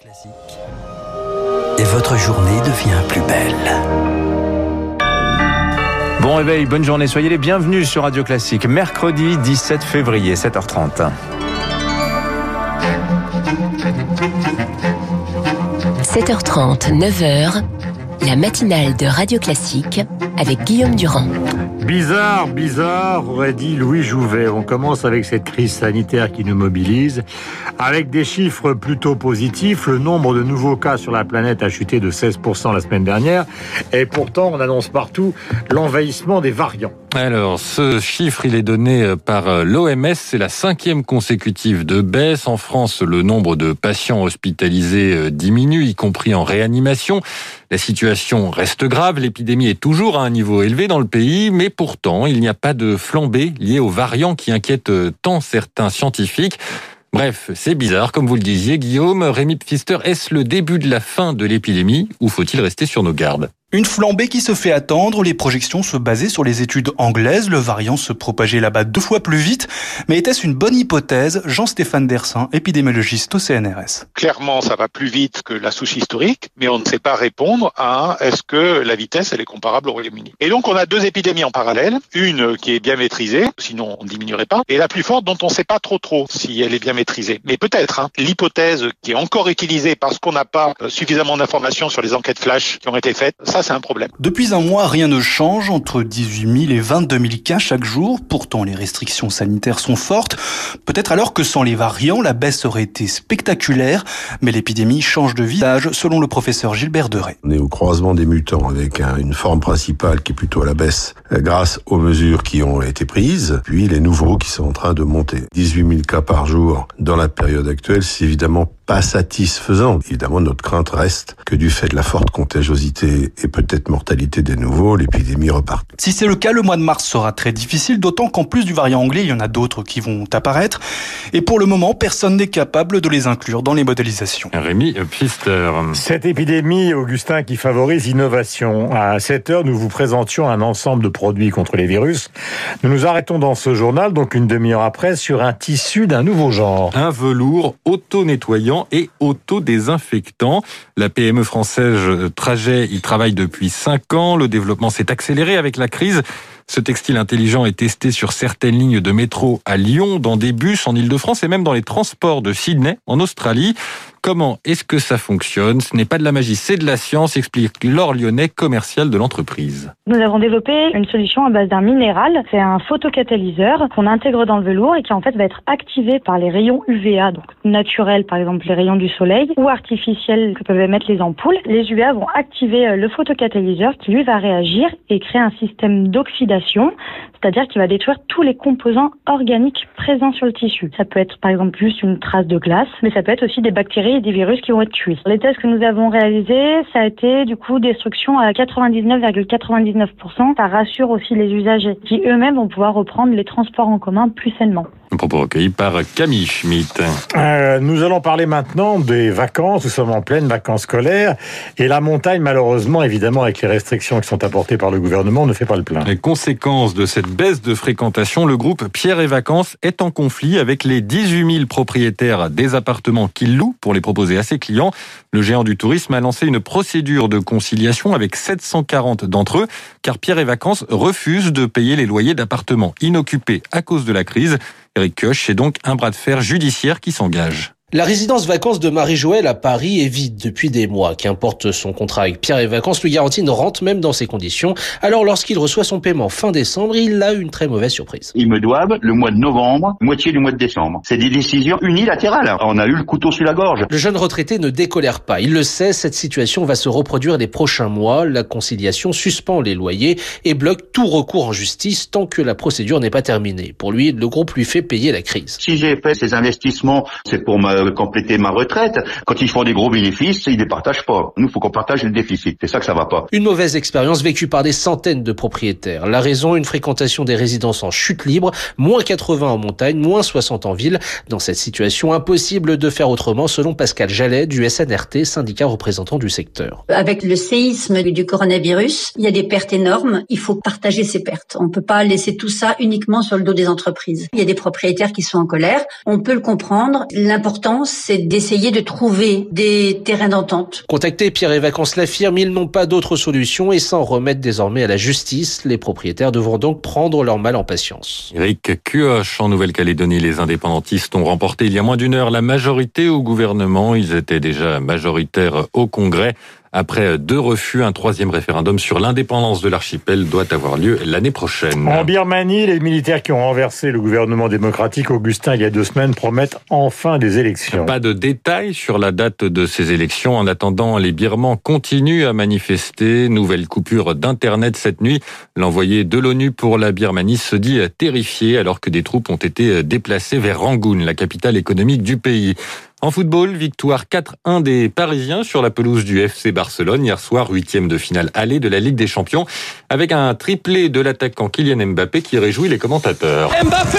Classique. Et votre journée devient plus belle. Bon réveil, bonne journée, soyez les bienvenus sur Radio Classique. Mercredi 17 février, 7h30. 7h30, 9h, la matinale de Radio Classique avec Guillaume Durand. Bizarre, bizarre, aurait dit Louis Jouvet. On commence avec cette crise sanitaire qui nous mobilise. Avec des chiffres plutôt positifs, le nombre de nouveaux cas sur la planète a chuté de 16% la semaine dernière. Et pourtant, on annonce partout l'envahissement des variants. Alors, ce chiffre, il est donné par l'OMS. C'est la cinquième consécutive de baisse. En France, le nombre de patients hospitalisés diminue, y compris en réanimation. La situation reste grave. L'épidémie est toujours à un niveau élevé dans le pays, mais pourtant, il n'y a pas de flambée liée aux variants qui inquiètent tant certains scientifiques. Bref, c'est bizarre, comme vous le disiez, Guillaume. Rémi Pfister, est-ce le début de la fin de l'épidémie ou faut-il rester sur nos gardes? Une flambée qui se fait attendre, les projections se basaient sur les études anglaises, le variant se propageait là-bas deux fois plus vite, mais était-ce une bonne hypothèse? Jean-Stéphane Dersin, épidémiologiste au CNRS. Clairement, ça va plus vite que la souche historique, mais on ne sait pas répondre à est-ce que la vitesse elle est comparable au Royaume-Uni. Et donc on a deux épidémies en parallèle, une qui est bien maîtrisée, sinon on ne diminuerait pas, et la plus forte dont on ne sait pas trop trop si elle est bien maîtrisée. Mais peut-être, hein, l'hypothèse qui est encore utilisée parce qu'on n'a pas suffisamment d'informations sur les enquêtes flash qui ont été faites, c'est un problème. Depuis un mois, rien ne change, entre 18 000 et 22 000 cas chaque jour. Pourtant, les restrictions sanitaires sont fortes. Peut-être alors que sans les variants, la baisse aurait été spectaculaire, mais l'épidémie change de visage, selon le professeur Gilbert Deray. On est au croisement des mutants avec une forme principale qui est plutôt à la baisse grâce aux mesures qui ont été prises, puis les nouveaux qui sont en train de monter. 18 000 cas par jour dans la période actuelle, c'est évidemment pas satisfaisant. Évidemment, notre crainte reste que du fait de la forte contagiosité et peut-être mortalité des nouveaux, l'épidémie reparte. Si c'est le cas, le mois de mars sera très difficile, d'autant qu'en plus du variant anglais, il y en a d'autres qui vont apparaître. Et pour le moment, personne n'est capable de les inclure dans les modélisations. Rémi Pfister. Cette épidémie, Augustin, qui favorise l'innovation. À 7 heures, nous vous présentions un ensemble de produits contre les virus. Nous nous arrêtons dans ce journal, donc une demi-heure après, sur un tissu d'un nouveau genre. Un velours auto-nettoyant et auto-désinfectant. La PME française Trajet y travaille depuis 5 ans. Le développement s'est accéléré avec la crise. Ce textile intelligent est testé sur certaines lignes de métro à Lyon, dans des bus en Ile-de-France et même dans les transports de Sydney en Australie. Comment est-ce que ça fonctionne Ce n'est pas de la magie, c'est de la science, explique Laure Lyonnais, commercial de l'entreprise. Nous avons développé une solution à base d'un minéral. C'est un photocatalyseur qu'on intègre dans le velours et qui en fait va être activé par les rayons UVA, donc naturels par exemple les rayons du soleil, ou artificiels que peuvent émettre les ampoules. Les UVA vont activer le photocatalyseur qui lui va réagir et créer un système d'oxydation, c'est-à-dire qu'il va détruire tous les composants organiques présents sur le tissu. Ça peut être par exemple juste une trace de glace, mais ça peut être aussi des bactéries et des virus qui vont être tués. Les tests que nous avons réalisés, ça a été du coup destruction à 99,99%. Ça rassure aussi les usagers qui eux-mêmes vont pouvoir reprendre les transports en commun plus sainement. Un propos recueilli par Camille Schmitt. Euh, nous allons parler maintenant des vacances. Nous sommes en pleine vacances scolaires. Et la montagne, malheureusement, évidemment, avec les restrictions qui sont apportées par le gouvernement, ne fait pas le plein. Les conséquences de cette baisse de fréquentation, le groupe Pierre et Vacances est en conflit avec les 18 000 propriétaires des appartements qu'il loue pour les proposer à ses clients. Le géant du tourisme a lancé une procédure de conciliation avec 740 d'entre eux, car Pierre et Vacances refuse de payer les loyers d'appartements inoccupés à cause de la crise. Eric Koch, c'est donc un bras de fer judiciaire qui s'engage. La résidence vacances de Marie-Joëlle à Paris est vide depuis des mois. Qu'importe son contrat avec Pierre et Vacances, lui garantit une rente même dans ces conditions. Alors lorsqu'il reçoit son paiement fin décembre, il a une très mauvaise surprise. Ils me doivent le mois de novembre, moitié du mois de décembre. C'est des décisions unilatérales. On a eu le couteau sur la gorge. Le jeune retraité ne décolère pas. Il le sait, cette situation va se reproduire les prochains mois. La conciliation suspend les loyers et bloque tout recours en justice tant que la procédure n'est pas terminée. Pour lui, le groupe lui fait payer la crise. Si j'ai fait ces investissements, c'est pour ma compléter ma retraite. Quand ils font des gros bénéfices, ils ne les partagent pas. Nous, faut qu'on partage le déficit. C'est ça que ça va pas. Une mauvaise expérience vécue par des centaines de propriétaires. La raison, une fréquentation des résidences en chute libre, moins 80 en montagne, moins 60 en ville. Dans cette situation, impossible de faire autrement, selon Pascal Jallet du SNRT, syndicat représentant du secteur. Avec le séisme du coronavirus, il y a des pertes énormes. Il faut partager ces pertes. On peut pas laisser tout ça uniquement sur le dos des entreprises. Il y a des propriétaires qui sont en colère. On peut le comprendre. L'important important, c'est d'essayer de trouver des terrains d'entente. Contacté, Pierre et Vacances l'affirme, ils n'ont pas d'autre solution et s'en remettent désormais à la justice. Les propriétaires devront donc prendre leur mal en patience. Eric Cuoche, en Nouvelle-Calédonie, les indépendantistes ont remporté il y a moins d'une heure la majorité au gouvernement. Ils étaient déjà majoritaires au Congrès. Après deux refus, un troisième référendum sur l'indépendance de l'archipel doit avoir lieu l'année prochaine. En Birmanie, les militaires qui ont renversé le gouvernement démocratique Augustin il y a deux semaines promettent enfin des élections. Pas de détails sur la date de ces élections. En attendant, les Birmans continuent à manifester. Nouvelle coupure d'Internet cette nuit. L'envoyé de l'ONU pour la Birmanie se dit terrifié alors que des troupes ont été déplacées vers Rangoon, la capitale économique du pays. En football, victoire 4-1 des Parisiens sur la pelouse du FC Barcelone hier soir, huitième de finale aller de la Ligue des Champions, avec un triplé de l'attaquant Kylian Mbappé qui réjouit les commentateurs. Mbappé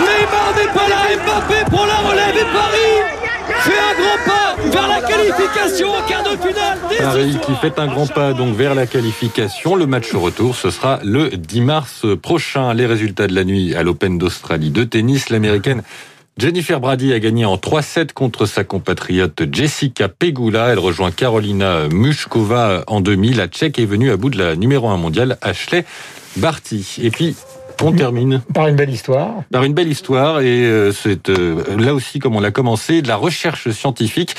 Neymar n'est pas là, Mbappé pour la relève et Paris fait un grand pas vers la qualification en quart de finale. Paris qui fait un grand pas donc vers la qualification. Le match retour, ce sera le 10 mars prochain. Les résultats de la nuit à l'Open d'Australie de tennis, l'américaine Jennifer Brady a gagné en 3-7 contre sa compatriote Jessica Pegula. Elle rejoint Carolina Mushkova en demi. La Tchèque est venue à bout de la numéro 1 mondiale, Ashley Barty. Et puis, on termine. Par une belle histoire. Par une belle histoire, et euh, c'est euh, là aussi, comme on l'a commencé, de la recherche scientifique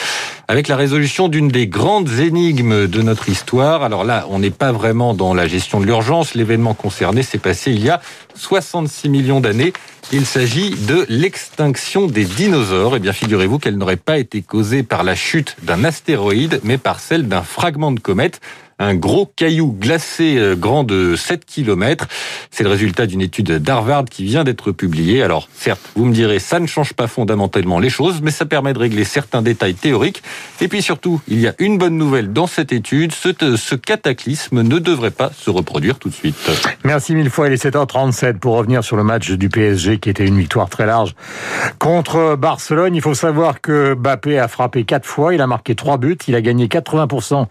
avec la résolution d'une des grandes énigmes de notre histoire. Alors là, on n'est pas vraiment dans la gestion de l'urgence. L'événement concerné s'est passé il y a 66 millions d'années. Il s'agit de l'extinction des dinosaures. Eh bien, figurez-vous qu'elle n'aurait pas été causée par la chute d'un astéroïde, mais par celle d'un fragment de comète un gros caillou glacé euh, grand de 7 km. C'est le résultat d'une étude d'Harvard qui vient d'être publiée. Alors, certes, vous me direz, ça ne change pas fondamentalement les choses, mais ça permet de régler certains détails théoriques. Et puis surtout, il y a une bonne nouvelle dans cette étude, ce, ce cataclysme ne devrait pas se reproduire tout de suite. Merci mille fois, il est 7h37 pour revenir sur le match du PSG qui était une victoire très large contre Barcelone. Il faut savoir que Bappé a frappé 4 fois, il a marqué 3 buts, il a gagné 80%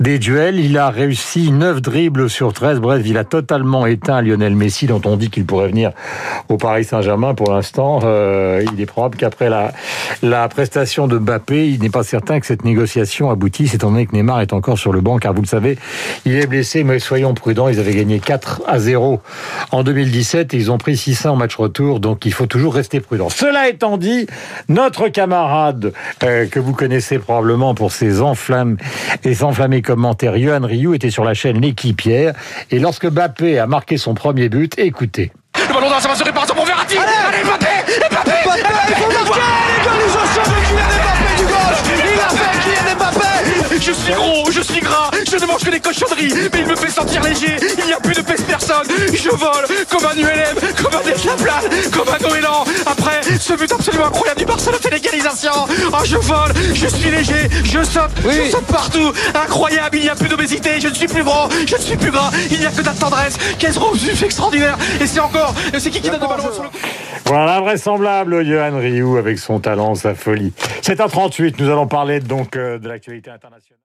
des duels. Il a réussi 9 dribbles sur 13. Bref, il a totalement éteint Lionel Messi, dont on dit qu'il pourrait venir au Paris Saint-Germain. Pour l'instant, euh, il est probable qu'après la, la prestation de Mbappé, il n'est pas certain que cette négociation aboutisse, étant donné que Neymar est encore sur le banc, car vous le savez, il est blessé, mais soyons prudents, ils avaient gagné 4 à 0 en 2017 et ils ont pris 600 en match retour, donc il faut toujours rester prudent. Cela étant dit, notre camarade, euh, que vous connaissez probablement pour ses enflammes et enflammés commentaires, Johan Rioux était sur la chaîne L'équipière. Et lorsque Mbappé a marqué son premier but, écoutez. Dans sa main se répare pour Verratti. Allez, Allez Mbappé Mbappé. Mbappé Il faut marquer L'égalisation de Kylian Mbappé du gauche. Il a fait Kylian Mbappé. Je suis gros, je suis gras, je ne mange que des cochonneries, mais il me fait sentir léger, il n'y a plus de pèse personne, je vole comme un ULM, comme un déclaplane, comme un goéland. Ce but absolument incroyable du Barcelone, c'est l'égalisation. Ah, je vole, je suis léger, je saute, je saute partout. Incroyable, il n'y a plus d'obésité, je ne suis plus gros, je ne suis plus gras, il n'y a que de la tendresse. Qu'est-ce que extraordinaire. Et c'est encore, c'est qui qui donne le ballon sur le Voilà, vraisemblable, Johan Rioux avec son talent, sa folie. 7h38, nous allons parler donc euh, de l'actualité internationale.